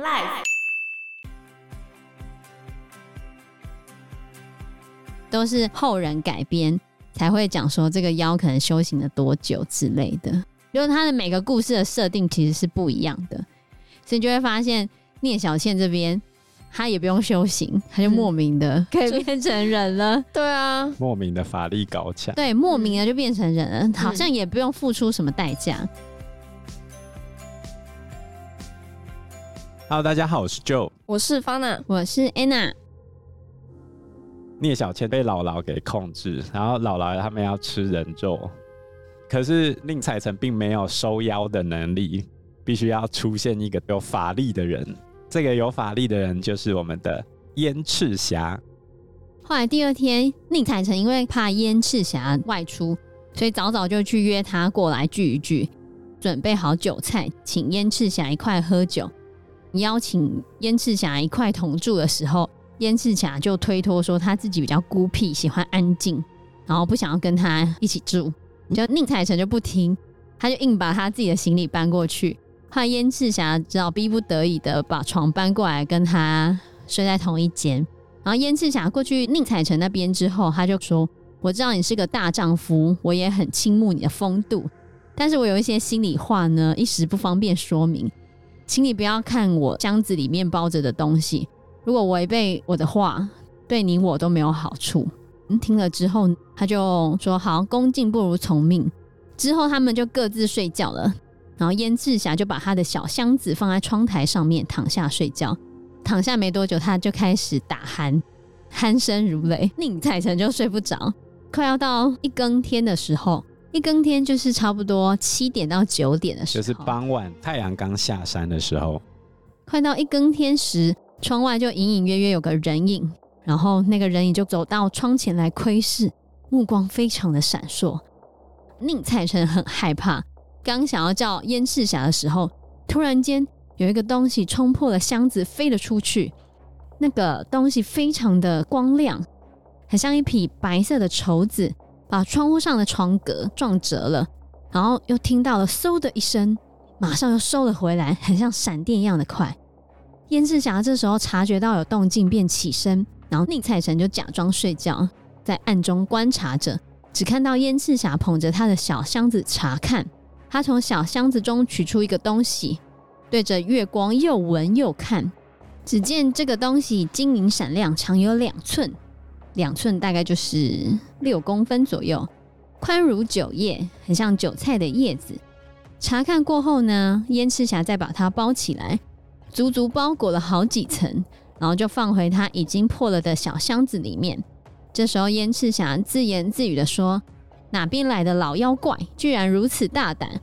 Life 都是后人改编才会讲说这个妖可能修行了多久之类的，因为他的每个故事的设定其实是不一样的，所以你就会发现聂小倩这边他也不用修行，他就莫名的 可以变成人了。对啊，莫名的法力高强，对，莫名的就变成人了，好像也不用付出什么代价。Hello，大家好，我是 Joe，我是 Fana，我是 Anna。聂小倩被姥姥给控制，然后姥姥他们要吃人肉，可是宁采臣并没有收妖的能力，必须要出现一个有法力的人。这个有法力的人就是我们的燕赤霞。后来第二天，宁采臣因为怕燕赤霞外出，所以早早就去约他过来聚一聚，准备好酒菜，请燕赤霞一块喝酒。邀请燕赤霞一块同住的时候，燕赤霞就推脱说他自己比较孤僻，喜欢安静，然后不想要跟他一起住。就宁采臣就不听，他就硬把他自己的行李搬过去。后来燕赤霞只好逼不得已的把床搬过来跟他睡在同一间。然后燕赤霞过去宁采臣那边之后，他就说：“我知道你是个大丈夫，我也很倾慕你的风度，但是我有一些心里话呢，一时不方便说明。”请你不要看我箱子里面包着的东西，如果违背我的话，对你我都没有好处。听了之后，他就说：“好，恭敬不如从命。”之后他们就各自睡觉了。然后燕赤霞就把他的小箱子放在窗台上面，躺下睡觉。躺下没多久，他就开始打鼾，鼾声如雷。宁采臣就睡不着。快要到一更天的时候。一更天就是差不多七点到九点的时候，就是傍晚太阳刚下山的时候。快到一更天时，窗外就隐隐约约有个人影，然后那个人影就走到窗前来窥视，目光非常的闪烁。宁采臣很害怕，刚想要叫燕赤霞的时候，突然间有一个东西冲破了箱子飞了出去，那个东西非常的光亮，很像一匹白色的绸子。把窗户上的窗格撞折了，然后又听到了嗖的一声，马上又收了回来，很像闪电一样的快。燕赤霞这时候察觉到有动静，便起身，然后宁采臣就假装睡觉，在暗中观察着，只看到燕赤霞捧着他的小箱子查看。他从小箱子中取出一个东西，对着月光又闻又看，只见这个东西晶莹闪亮，长有两寸。两寸大概就是六公分左右，宽如韭叶，很像韭菜的叶子。查看过后呢，燕赤霞再把它包起来，足足包裹了好几层，然后就放回他已经破了的小箱子里面。这时候，燕赤霞自言自语的说：“哪边来的老妖怪，居然如此大胆，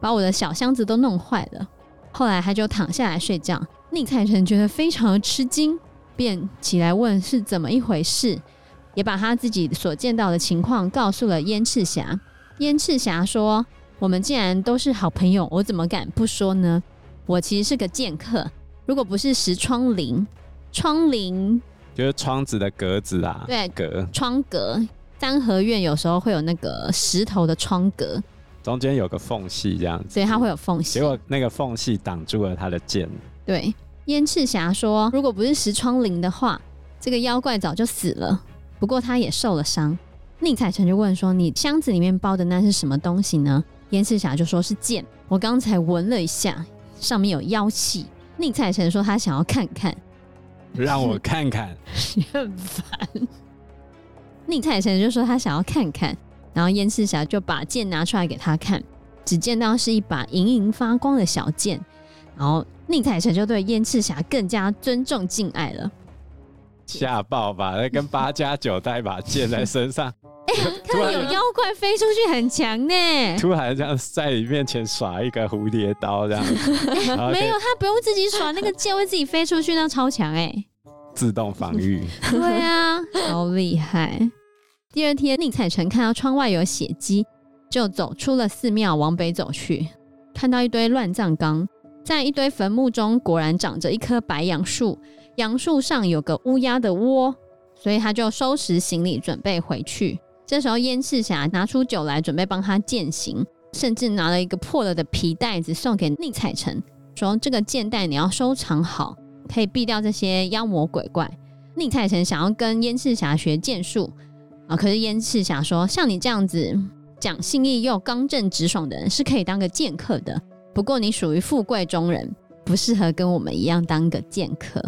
把我的小箱子都弄坏了。”后来他就躺下来睡觉。宁采臣觉得非常吃惊。便起来问是怎么一回事，也把他自己所见到的情况告诉了燕赤霞。燕赤霞说：“我们既然都是好朋友，我怎么敢不说呢？我其实是个剑客，如果不是石窗棂，窗棂就是窗子的格子啊，对，格窗格。三合院有时候会有那个石头的窗格，中间有个缝隙这样子，所以它会有缝隙。结果那个缝隙挡住了他的剑，对。”燕赤霞说：“如果不是石窗欞的话，这个妖怪早就死了。不过他也受了伤。”宁采臣就问说：“你箱子里面包的那是什么东西呢？”燕赤霞就说是剑。我刚才闻了一下，上面有妖气。宁采臣说他想要看看，让我看看，你很烦。宁采臣就说他想要看看，然后燕赤霞就把剑拿出来给他看，只见到是一把莹莹发光的小剑，然后。宁采臣就对燕赤霞更加尊重敬爱了，吓爆吧！那跟八加九带一把剑在身上，哎、欸，看有妖怪飞出去很强呢。突然这样在你面前耍一个蝴蝶刀，这样、欸、没有，他不用自己耍那个剑，会自己飞出去，那超强哎！自动防御，对啊，好厉害。第二天，宁采臣看到窗外有血迹，就走出了寺庙，往北走去，看到一堆乱葬岗。在一堆坟墓中，果然长着一棵白杨树，杨树上有个乌鸦的窝，所以他就收拾行李准备回去。这时候，燕赤霞拿出酒来准备帮他践行，甚至拿了一个破了的皮袋子送给宁采臣。说这个剑袋你要收藏好，可以避掉这些妖魔鬼怪。宁采臣想要跟燕赤霞学剑术啊，可是燕赤霞说，像你这样子讲信义又刚正直爽的人是可以当个剑客的，不过你属于富贵中人，不适合跟我们一样当个剑客。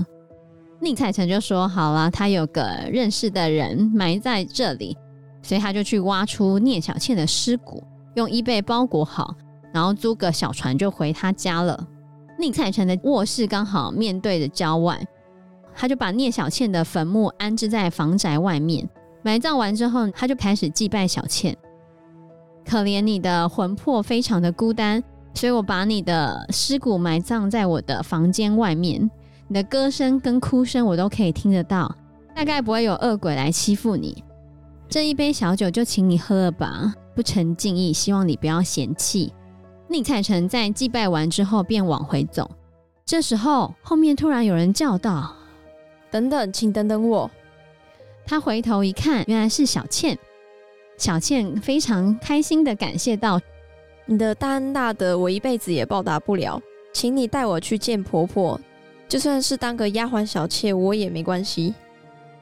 宁采臣就说好了，他有个认识的人埋在这里，所以他就去挖出聂小倩的尸骨，用衣被包裹好，然后租个小船就回他家了。宁采臣的卧室刚好面对着郊外，他就把聂小倩的坟墓安置在房宅外面。埋葬完之后，他就开始祭拜小倩。可怜你的魂魄非常的孤单，所以我把你的尸骨埋葬在我的房间外面。你的歌声跟哭声我都可以听得到，大概不会有恶鬼来欺负你。这一杯小酒就请你喝了吧，不成敬意，希望你不要嫌弃。宁采臣在祭拜完之后便往回走，这时候后面突然有人叫道：“等等，请等等我。”他回头一看，原来是小倩。小倩非常开心地感谢道：“你的大恩大德，我一辈子也报答不了，请你带我去见婆婆。”就算是当个丫鬟小妾，我也没关系。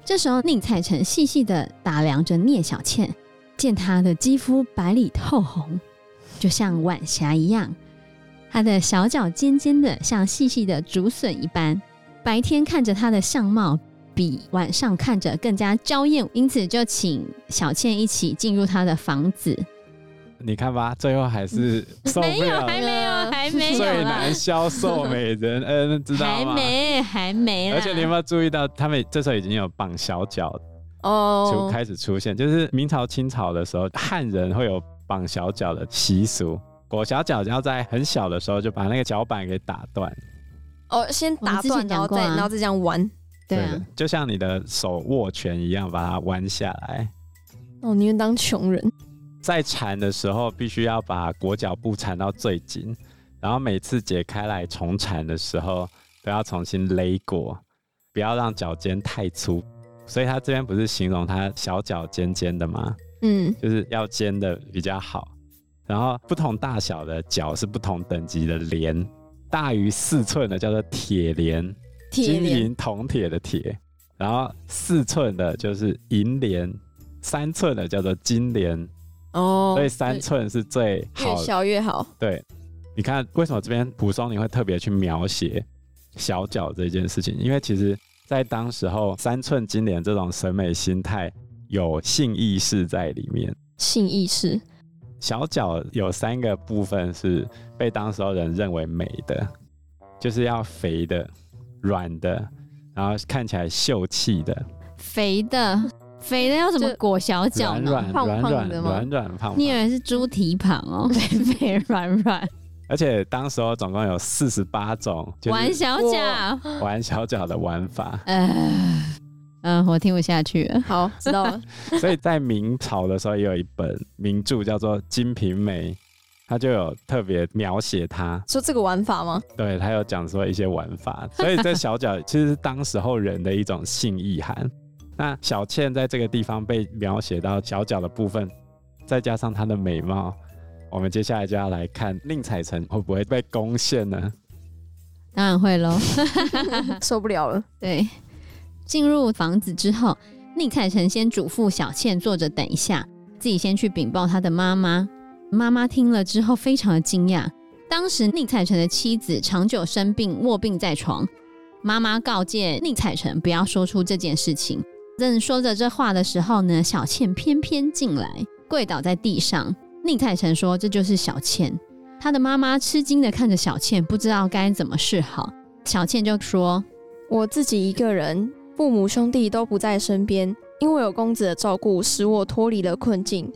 这时候，宁采臣细细的打量着聂小倩，见她的肌肤白里透红，就像晚霞一样；她的小脚尖尖的，像细细的竹笋一般。白天看着她的相貌，比晚上看着更加娇艳，因此就请小倩一起进入他的房子。你看吧，最后还是 受不了。没有，还没有，还没有。最难消受美人恩，知道吗？还没，还没。而且你有没有注意到，他们这时候已经有绑小脚哦，就开始出现。就是明朝、清朝的时候，汉人会有绑小脚的习俗。裹小脚要在很小的时候就把那个脚板给打断。哦，先打断，然后再然后再这样弯。对啊，就像你的手握拳一样，把它弯下来。哦，宁愿当穷人。在缠的时候，必须要把裹脚布缠到最紧，然后每次解开来重缠的时候，都要重新勒过，不要让脚尖太粗。所以他这边不是形容他小脚尖尖的吗？嗯，就是要尖的比较好。然后不同大小的脚是不同等级的连，大于四寸的叫做铁连，金银铜铁的铁。然后四寸的就是银连，三寸的叫做金连。哦，所以三寸是最好，越小越好。对，你看为什么这边蒲松龄会特别去描写小脚这件事情？因为其实，在当时候三寸金莲这种审美心态有性意识在里面。性意识，小脚有三个部分是被当时候人认为美的，就是要肥的、软的，然后看起来秀气的。肥的。肥的要怎么裹小脚呢？软软胖胖的吗？软软胖胖。你以为是猪蹄膀哦？肥肥软软。而且当时候总共有四十八种玩小脚、玩小脚的玩法。嗯、呃呃，我听不下去了。好，知道了。所以在明朝的时候，也有一本名著叫做《金瓶梅》，他就有特别描写他说这个玩法吗？对，他有讲说一些玩法。所以这小脚其实是当时候人的一种性意涵。那小倩在这个地方被描写到小脚的部分，再加上她的美貌，我们接下来就要来看宁采臣会不会被攻陷呢？当然会喽，受不了了。对，进入房子之后，宁采臣先嘱咐小倩坐着等一下，自己先去禀报他的妈妈。妈妈听了之后非常的惊讶，当时宁采臣的妻子长久生病卧病在床，妈妈告诫宁采臣不要说出这件事情。正说着这话的时候呢，小倩偏偏进来，跪倒在地上。宁采臣说：“这就是小倩。”他的妈妈吃惊的看着小倩，不知道该怎么是好。小倩就说：“我自己一个人，父母兄弟都不在身边，因为有公子的照顾，使我脱离了困境，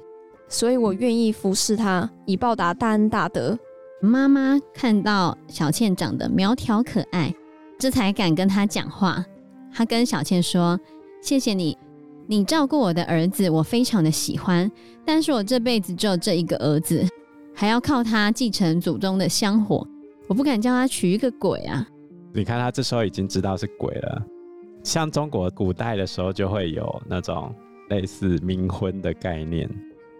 所以我愿意服侍他，以报答大恩大德。”妈妈看到小倩长得苗条可爱，这才敢跟她讲话。她跟小倩说。谢谢你，你照顾我的儿子，我非常的喜欢。但是我这辈子只有这一个儿子，还要靠他继承祖宗的香火，我不敢叫他娶一个鬼啊！你看他这时候已经知道是鬼了。像中国古代的时候，就会有那种类似冥婚的概念，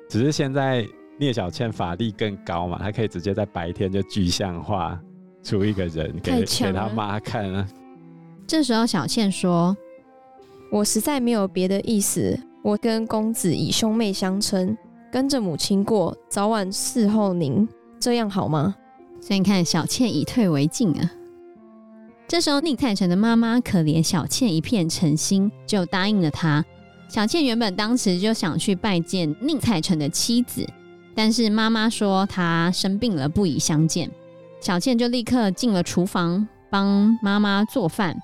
只是现在聂小倩法力更高嘛，她可以直接在白天就具象化，出一个人给给他妈看啊。这时候小倩说：“我实在没有别的意思，我跟公子以兄妹相称，跟着母亲过，早晚伺候您，这样好吗？”所以你看，小倩以退为进啊。这时候，宁采臣的妈妈可怜小倩一片诚心，就答应了她。小倩原本当时就想去拜见宁采臣的妻子，但是妈妈说她生病了，不宜相见。小倩就立刻进了厨房帮妈妈做饭。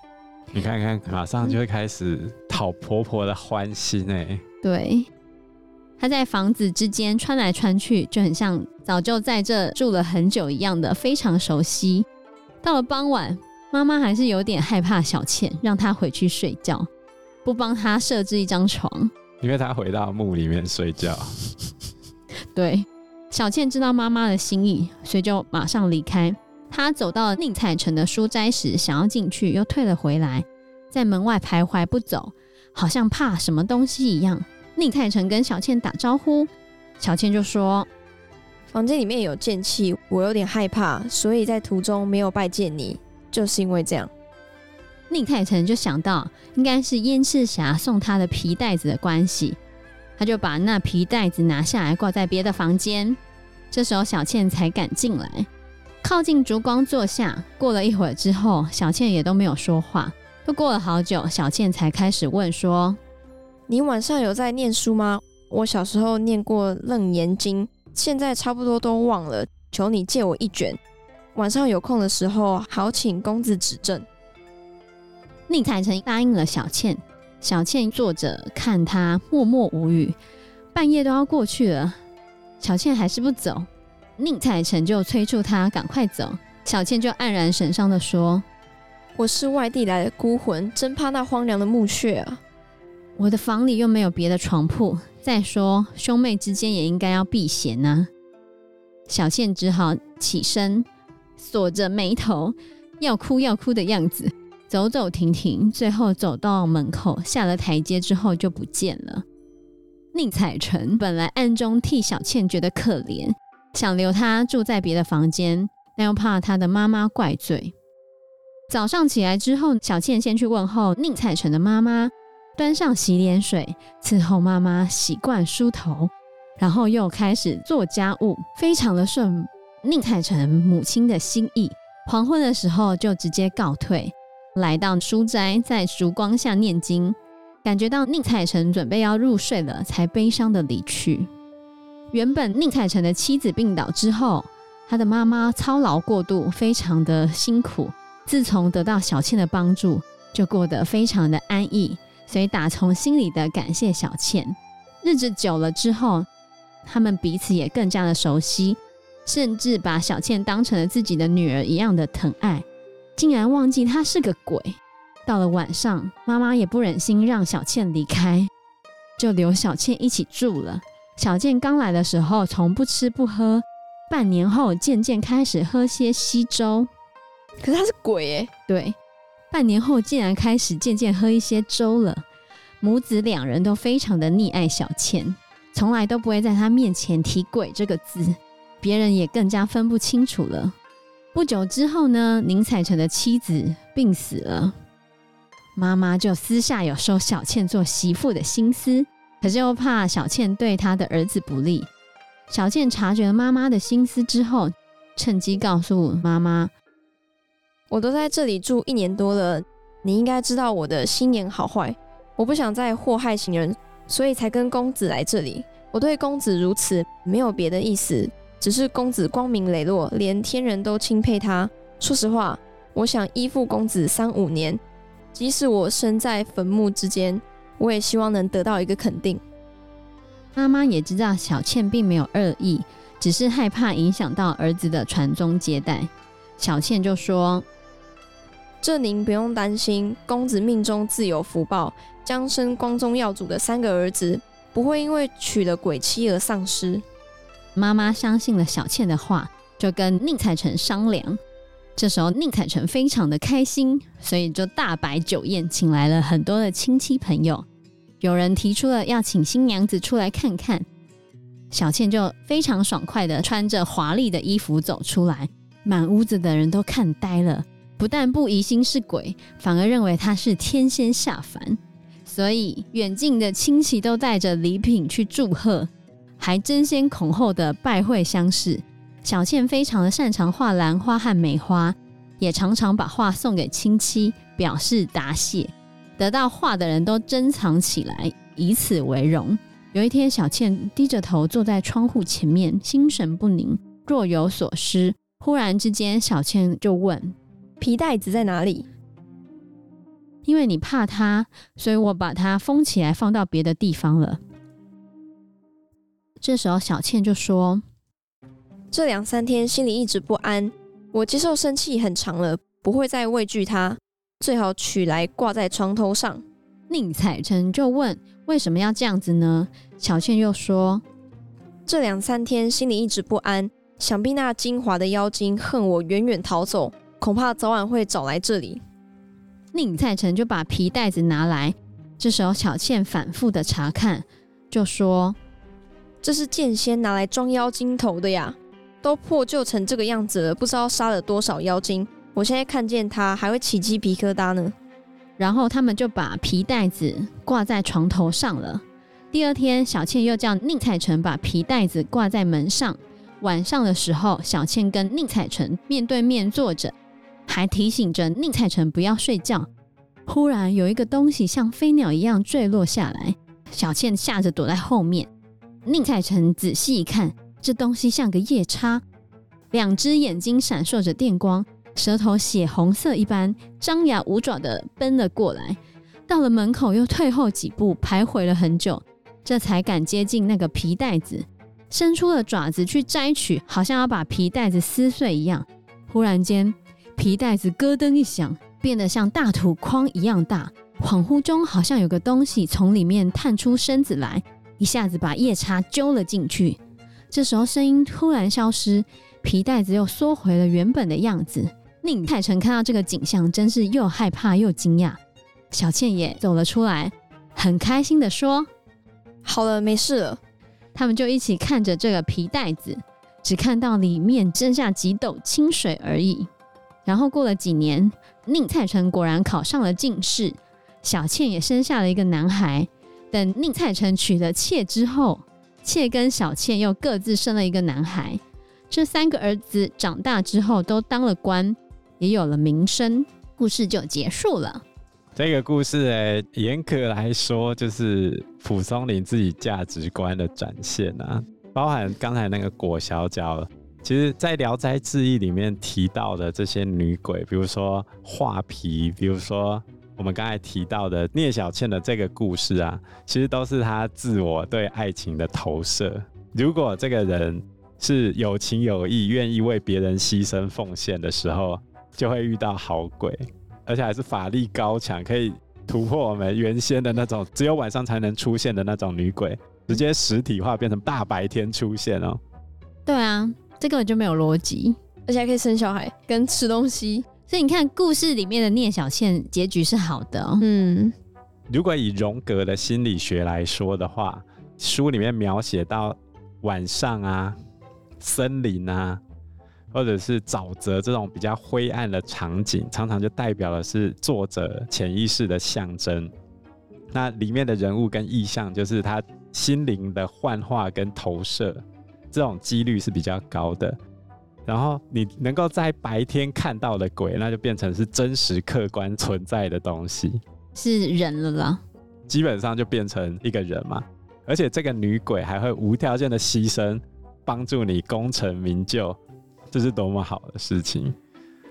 你看看，马上就会开始讨婆婆的欢心哎。对，她在房子之间穿来穿去，就很像早就在这住了很久一样的，非常熟悉。到了傍晚。妈妈还是有点害怕小倩，让她回去睡觉，不帮她设置一张床，因为她回到墓里面睡觉。对，小倩知道妈妈的心意，所以就马上离开。她走到宁采臣的书斋时，想要进去，又退了回来，在门外徘徊不走，好像怕什么东西一样。宁采臣跟小倩打招呼，小倩就说：“房间里面有剑气，我有点害怕，所以在途中没有拜见你。”就是因为这样，宁采臣就想到应该是燕赤霞送他的皮带子的关系，他就把那皮带子拿下来挂在别的房间。这时候小倩才敢进来，靠近烛光坐下。过了一会儿之后，小倩也都没有说话。又过了好久，小倩才开始问说：“你晚上有在念书吗？我小时候念过《楞严经》，现在差不多都忘了，求你借我一卷。”晚上有空的时候，好请公子指正。宁采臣答应了小倩，小倩坐着看他，默默无语。半夜都要过去了，小倩还是不走，宁采臣就催促他赶快走。小倩就黯然神伤的说：“我是外地来的孤魂，真怕那荒凉的墓穴啊！我的房里又没有别的床铺，再说兄妹之间也应该要避嫌呢。”小倩只好起身。锁着眉头，要哭要哭的样子，走走停停，最后走到门口，下了台阶之后就不见了。宁采臣本来暗中替小倩觉得可怜，想留她住在别的房间，但又怕她的妈妈怪罪。早上起来之后，小倩先去问候宁采臣的妈妈，端上洗脸水，伺候妈妈洗罐梳头，然后又开始做家务，非常的顺。宁采臣母亲的心意，黄昏的时候就直接告退，来到书斋，在烛光下念经，感觉到宁采臣准备要入睡了，才悲伤的离去。原本宁采臣的妻子病倒之后，他的妈妈操劳过度，非常的辛苦。自从得到小倩的帮助，就过得非常的安逸，所以打从心里的感谢小倩。日子久了之后，他们彼此也更加的熟悉。甚至把小倩当成了自己的女儿一样的疼爱，竟然忘记她是个鬼。到了晚上，妈妈也不忍心让小倩离开，就留小倩一起住了。小倩刚来的时候从不吃不喝，半年后渐渐开始喝些稀粥。可是他是鬼耶？对，半年后竟然开始渐渐喝一些粥了。母子两人都非常的溺爱小倩，从来都不会在她面前提“鬼”这个字。别人也更加分不清楚了。不久之后呢，宁采臣的妻子病死了，妈妈就私下有收小倩做媳妇的心思，可是又怕小倩对她的儿子不利。小倩察觉了妈妈的心思之后，趁机告诉妈妈：“我都在这里住一年多了，你应该知道我的心眼好坏，我不想再祸害行人，所以才跟公子来这里。我对公子如此，没有别的意思。”只是公子光明磊落，连天人都钦佩他。说实话，我想依附公子三五年，即使我身在坟墓之间，我也希望能得到一个肯定。妈妈也知道小倩并没有恶意，只是害怕影响到儿子的传宗接代。小倩就说：“这您不用担心，公子命中自有福报，将生光宗耀祖的三个儿子，不会因为娶了鬼妻而丧失。”妈妈相信了小倩的话，就跟宁采臣商量。这时候宁采臣非常的开心，所以就大摆酒宴，请来了很多的亲戚朋友。有人提出了要请新娘子出来看看，小倩就非常爽快的穿着华丽的衣服走出来，满屋子的人都看呆了，不但不疑心是鬼，反而认为她是天仙下凡。所以远近的亲戚都带着礼品去祝贺，还争先恐后的拜会相视。小倩非常的擅长画兰花和梅花，也常常把画送给亲戚，表示答谢。得到画的人都珍藏起来，以此为荣。有一天，小倩低着头坐在窗户前面，心神不宁，若有所思。忽然之间，小倩就问：“皮袋子在哪里？”因为你怕它，所以我把它封起来，放到别的地方了。这时候，小倩就说：“这两三天心里一直不安，我接受生气很长了，不会再畏惧它。最好取来挂在床头上。”宁采臣就问：“为什么要这样子呢？”小倩又说：“这两三天心里一直不安，想必那精华的妖精恨我远远逃走，恐怕早晚会找来这里。”宁采臣就把皮袋子拿来，这时候小倩反复的查看，就说：“这是剑仙拿来装妖精头的呀，都破旧成这个样子了，不知道杀了多少妖精。我现在看见它还会起鸡皮疙瘩呢。”然后他们就把皮袋子挂在床头上了。第二天，小倩又叫宁采臣把皮袋子挂在门上。晚上的时候，小倩跟宁采臣面对面坐着。还提醒着宁采臣不要睡觉。忽然有一个东西像飞鸟一样坠落下来，小倩吓着躲在后面。宁采臣仔细一看，这东西像个夜叉，两只眼睛闪烁着电光，舌头血红色一般，张牙舞爪的奔了过来。到了门口又退后几步，徘徊了很久，这才敢接近那个皮袋子，伸出了爪子去摘取，好像要把皮袋子撕碎一样。忽然间，皮袋子咯噔一响，变得像大土筐一样大。恍惚中，好像有个东西从里面探出身子来，一下子把夜叉揪了进去。这时候，声音突然消失，皮袋子又缩回了原本的样子。宁采臣看到这个景象，真是又害怕又惊讶。小倩也走了出来，很开心的说：“好了，没事了。”他们就一起看着这个皮袋子，只看到里面剩下几斗清水而已。然后过了几年，宁采臣果然考上了进士，小倩也生下了一个男孩。等宁采臣娶了妾之后，妾跟小倩又各自生了一个男孩。这三个儿子长大之后都当了官，也有了名声。故事就结束了。这个故事，哎，严格来说，就是蒲松龄自己价值观的展现啊，包含刚才那个裹小脚。其实，在《聊斋志异》里面提到的这些女鬼，比如说画皮，比如说我们刚才提到的聂小倩的这个故事啊，其实都是她自我对爱情的投射。如果这个人是有情有义，愿意为别人牺牲奉献的时候，就会遇到好鬼，而且还是法力高强，可以突破我们原先的那种只有晚上才能出现的那种女鬼，直接实体化变成大白天出现哦。对啊。这根本就没有逻辑，而且还可以生小孩跟吃东西，所以你看故事里面的聂小倩结局是好的哦。嗯，如果以荣格的心理学来说的话，书里面描写到晚上啊、森林啊，或者是沼泽这种比较灰暗的场景，常常就代表的是作者潜意识的象征。那里面的人物跟意象，就是他心灵的幻化跟投射。这种几率是比较高的，然后你能够在白天看到的鬼，那就变成是真实客观存在的东西，是人了啦。基本上就变成一个人嘛，而且这个女鬼还会无条件的牺牲，帮助你功成名就，这是多么好的事情。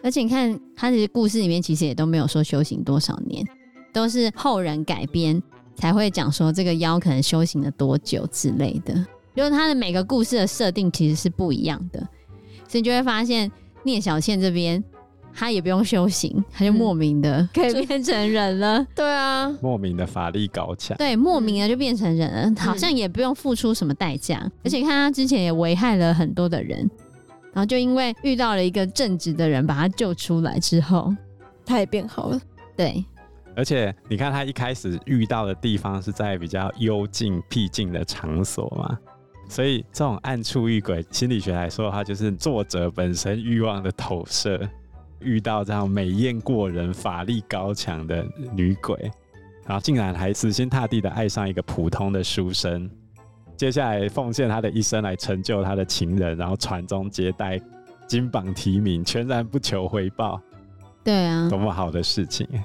而且你看，他的故事里面其实也都没有说修行多少年，都是后人改编才会讲说这个妖可能修行了多久之类的。就是他的每个故事的设定其实是不一样的，所以你就会发现聂小倩这边，她也不用修行，她就莫名的、嗯、可以变成人了。对啊，莫名的法力高强。对，莫名的就变成人了，好像也不用付出什么代价。嗯、而且看他之前也危害了很多的人，然后就因为遇到了一个正直的人把他救出来之后，他也变好了。对，而且你看他一开始遇到的地方是在比较幽静僻静的场所嘛。所以这种暗处遇鬼，心理学来说的话，就是作者本身欲望的投射。遇到这样美艳过人、法力高强的女鬼，然后竟然还死心塌地的爱上一个普通的书生，接下来奉献他的一生来成就他的情人，然后传宗接代、金榜题名，全然不求回报。对啊，多么好的事情！《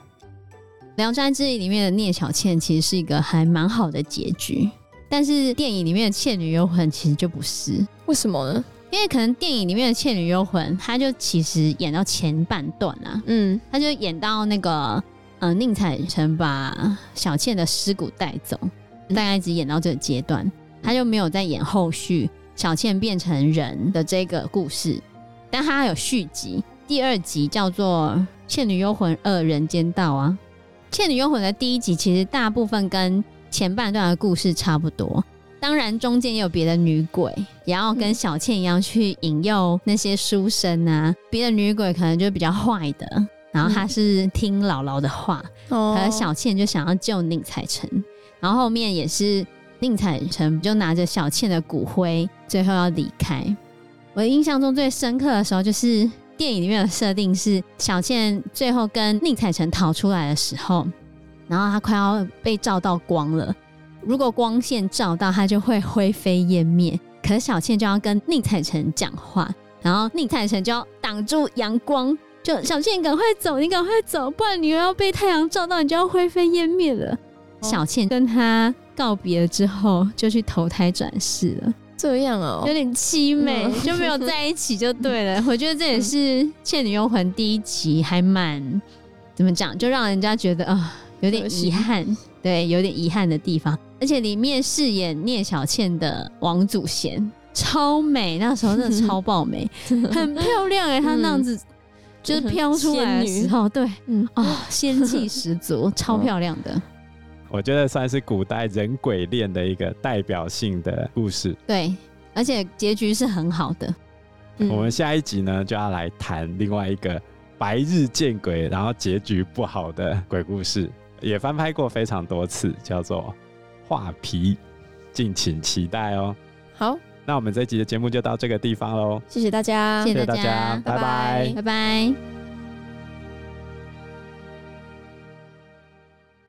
聊斋志异》里面的聂小倩其实是一个还蛮好的结局，但是电影里面的《倩女幽魂》其实就不是，为什么呢？因为可能电影里面的《倩女幽魂》，她就其实演到前半段啊，嗯，她就演到那个，呃，宁采臣把小倩的尸骨带走，大概只演到这个阶段，她就没有再演后续小倩变成人的这个故事。但他有续集，第二集叫做《倩女幽魂二人间道》啊，《倩女幽魂》的第一集其实大部分跟前半段的故事差不多。当然，中间也有别的女鬼，也要跟小倩一样去引诱那些书生啊。别的女鬼可能就比较坏的，然后她是听姥姥的话，嗯、可是小倩就想要救宁采臣，然后后面也是宁采臣就拿着小倩的骨灰，最后要离开。我印象中最深刻的时候，就是电影里面的设定是小倩最后跟宁采臣逃出来的时候，然后她快要被照到光了。如果光线照到他，就会灰飞烟灭。可是小倩就要跟宁采臣讲话，然后宁采臣就要挡住阳光，就小倩赶快走，你赶快走，不然你又要被太阳照到，你就要灰飞烟灭了。哦、小倩跟他告别了之后，就去投胎转世了。这样哦，有点凄美，嗯、就没有在一起就对了。我觉得这也是《倩女幽魂》第一集还蛮怎么讲，就让人家觉得啊、呃，有点遗憾。对，有点遗憾的地方，而且里面饰演聂小倩的王祖贤超美，那时候真的超爆美，很漂亮哎，她那样子、嗯、就是飘出来的时候，对，嗯啊、哦，仙气十足，超漂亮的。我觉得算是古代人鬼恋的一个代表性的故事。对，而且结局是很好的。嗯、我们下一集呢，就要来谈另外一个白日见鬼，然后结局不好的鬼故事。也翻拍过非常多次，叫做《画皮》，敬请期待哦。好，那我们这集的节目就到这个地方喽。谢谢大家，谢谢大家，拜拜，拜拜。